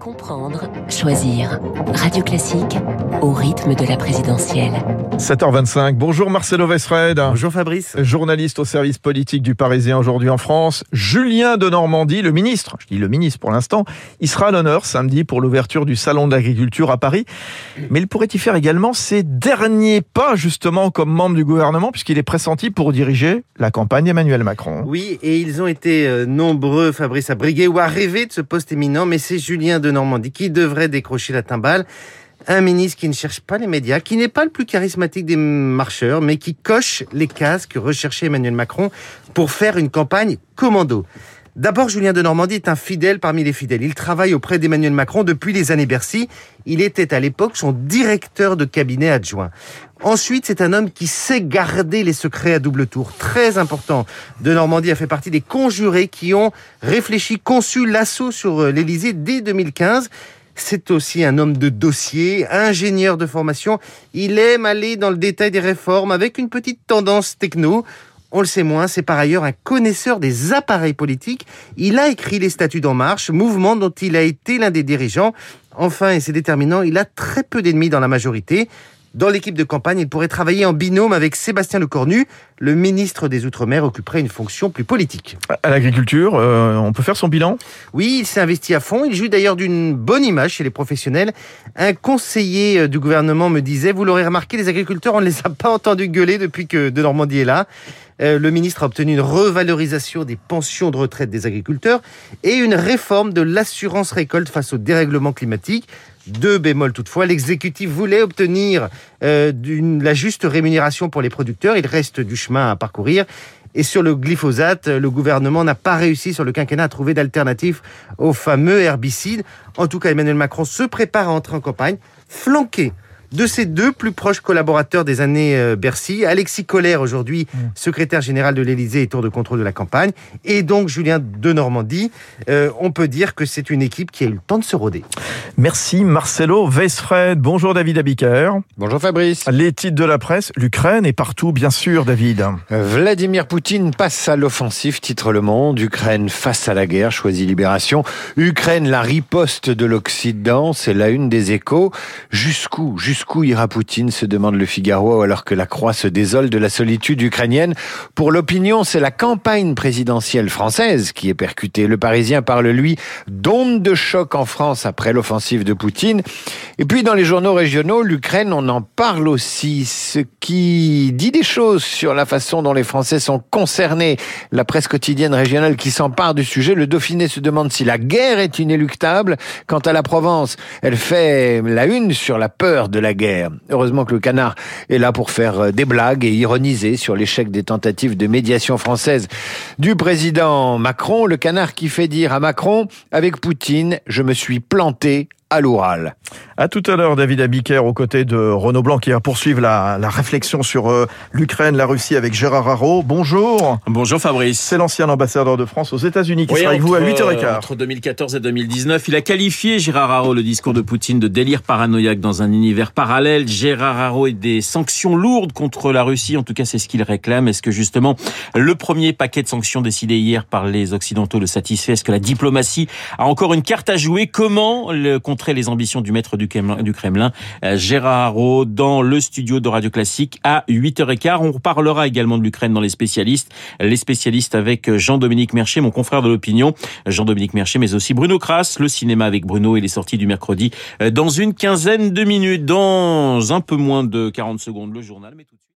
Comprendre, choisir. Radio Classique au rythme de la présidentielle. 7h25. Bonjour Marcelo Vesfred. Bonjour Fabrice. Journaliste au service politique du Parisien aujourd'hui en France. Julien de Normandie, le ministre, je dis le ministre pour l'instant, il sera à l'honneur samedi pour l'ouverture du Salon de l'agriculture à Paris. Mais il pourrait y faire également ses derniers pas justement comme membre du gouvernement puisqu'il est pressenti pour diriger la campagne d'Emmanuel Macron. Oui, et ils ont été euh, nombreux, Fabrice, à briguer ou à rêver de ce poste éminent, mais c'est Julien de Normandie qui devrait décrocher la timbale. Un ministre qui ne cherche pas les médias, qui n'est pas le plus charismatique des marcheurs, mais qui coche les cases que recherchait Emmanuel Macron pour faire une campagne commando. D'abord, Julien de Normandie est un fidèle parmi les fidèles. Il travaille auprès d'Emmanuel Macron depuis les années Bercy. Il était à l'époque son directeur de cabinet adjoint. Ensuite, c'est un homme qui sait garder les secrets à double tour. Très important. De Normandie a fait partie des conjurés qui ont réfléchi, conçu l'assaut sur euh, l'Élysée dès 2015. C'est aussi un homme de dossier, ingénieur de formation. Il aime aller dans le détail des réformes avec une petite tendance techno. On le sait moins, c'est par ailleurs un connaisseur des appareils politiques. Il a écrit les statuts d'En Marche, mouvement dont il a été l'un des dirigeants. Enfin, et c'est déterminant, il a très peu d'ennemis dans la majorité. Dans l'équipe de campagne, il pourrait travailler en binôme avec Sébastien Lecornu. Le ministre des Outre-mer occuperait une fonction plus politique. À l'agriculture, euh, on peut faire son bilan? Oui, il s'est investi à fond. Il joue d'ailleurs d'une bonne image chez les professionnels. Un conseiller euh, du gouvernement me disait, vous l'aurez remarqué, les agriculteurs, on ne les a pas entendus gueuler depuis que De Normandie est là. Euh, le ministre a obtenu une revalorisation des pensions de retraite des agriculteurs et une réforme de l'assurance récolte face au dérèglement climatique. Deux bémols toutefois, l'exécutif voulait obtenir euh, la juste rémunération pour les producteurs. Il reste du chemin à parcourir. Et sur le glyphosate, le gouvernement n'a pas réussi sur le quinquennat à trouver d'alternatives au fameux herbicide. En tout cas, Emmanuel Macron se prépare à entrer en campagne, flanqué de ses deux plus proches collaborateurs des années euh, Bercy, Alexis Collère aujourd'hui mm. secrétaire général de l'Élysée et tour de contrôle de la campagne, et donc Julien de Normandie. Euh, on peut dire que c'est une équipe qui a eu le temps de se roder. Merci Marcelo Weisfred. Bonjour David Abiker. Bonjour Fabrice. Les titres de la presse, l'Ukraine est partout bien sûr David. Vladimir Poutine passe à l'offensive, titre Le Monde. Ukraine face à la guerre, choisit Libération. Ukraine, la riposte de l'Occident, c'est la une des échos. Jusqu'où Jusqu'où ira Poutine se demande le Figaro alors que la croix se désole de la solitude ukrainienne. Pour l'opinion, c'est la campagne présidentielle française qui est percutée. Le Parisien parle, lui, d'onde de choc en France après l'offensive de Poutine. Et puis dans les journaux régionaux, l'Ukraine, on en parle aussi, ce qui dit des choses sur la façon dont les Français sont concernés. La presse quotidienne régionale qui s'empare du sujet, le Dauphiné se demande si la guerre est inéluctable. Quant à la Provence, elle fait la une sur la peur de la Heureusement que le canard est là pour faire euh, des blagues et ironiser sur l'échec des tentatives de médiation française du président Macron. Le canard qui fait dire à Macron, avec Poutine, je me suis planté à l'oral. À tout à l'heure, David Abiker, aux côtés de Renaud Blanc, qui va poursuivre la, la réflexion sur euh, l'Ukraine, la Russie avec Gérard Haro. Bonjour. Bonjour Fabrice. C'est l'ancien ambassadeur de France aux États-Unis qui sera avec vous à 8h15. Entre 2014 et 2019, il a qualifié Gérard Haro le discours de Poutine de délire paranoïaque dans un univers parallèle. Gérard Haro et des sanctions lourdes contre la Russie. En tout cas, c'est ce qu'il réclame. Est-ce que justement le premier paquet de sanctions décidé hier par les Occidentaux le satisfait? Est-ce que la diplomatie a encore une carte à jouer? Comment le les ambitions du maître du Kremlin, euh, Gérard dans le studio de Radio Classique à 8h15. On parlera également de l'Ukraine dans les spécialistes. Les spécialistes avec Jean-Dominique Mercher, mon confrère de l'opinion. Jean-Dominique Mercher, mais aussi Bruno Kras, le cinéma avec Bruno et les sorties du mercredi euh, dans une quinzaine de minutes. Dans un peu moins de 40 secondes, le journal.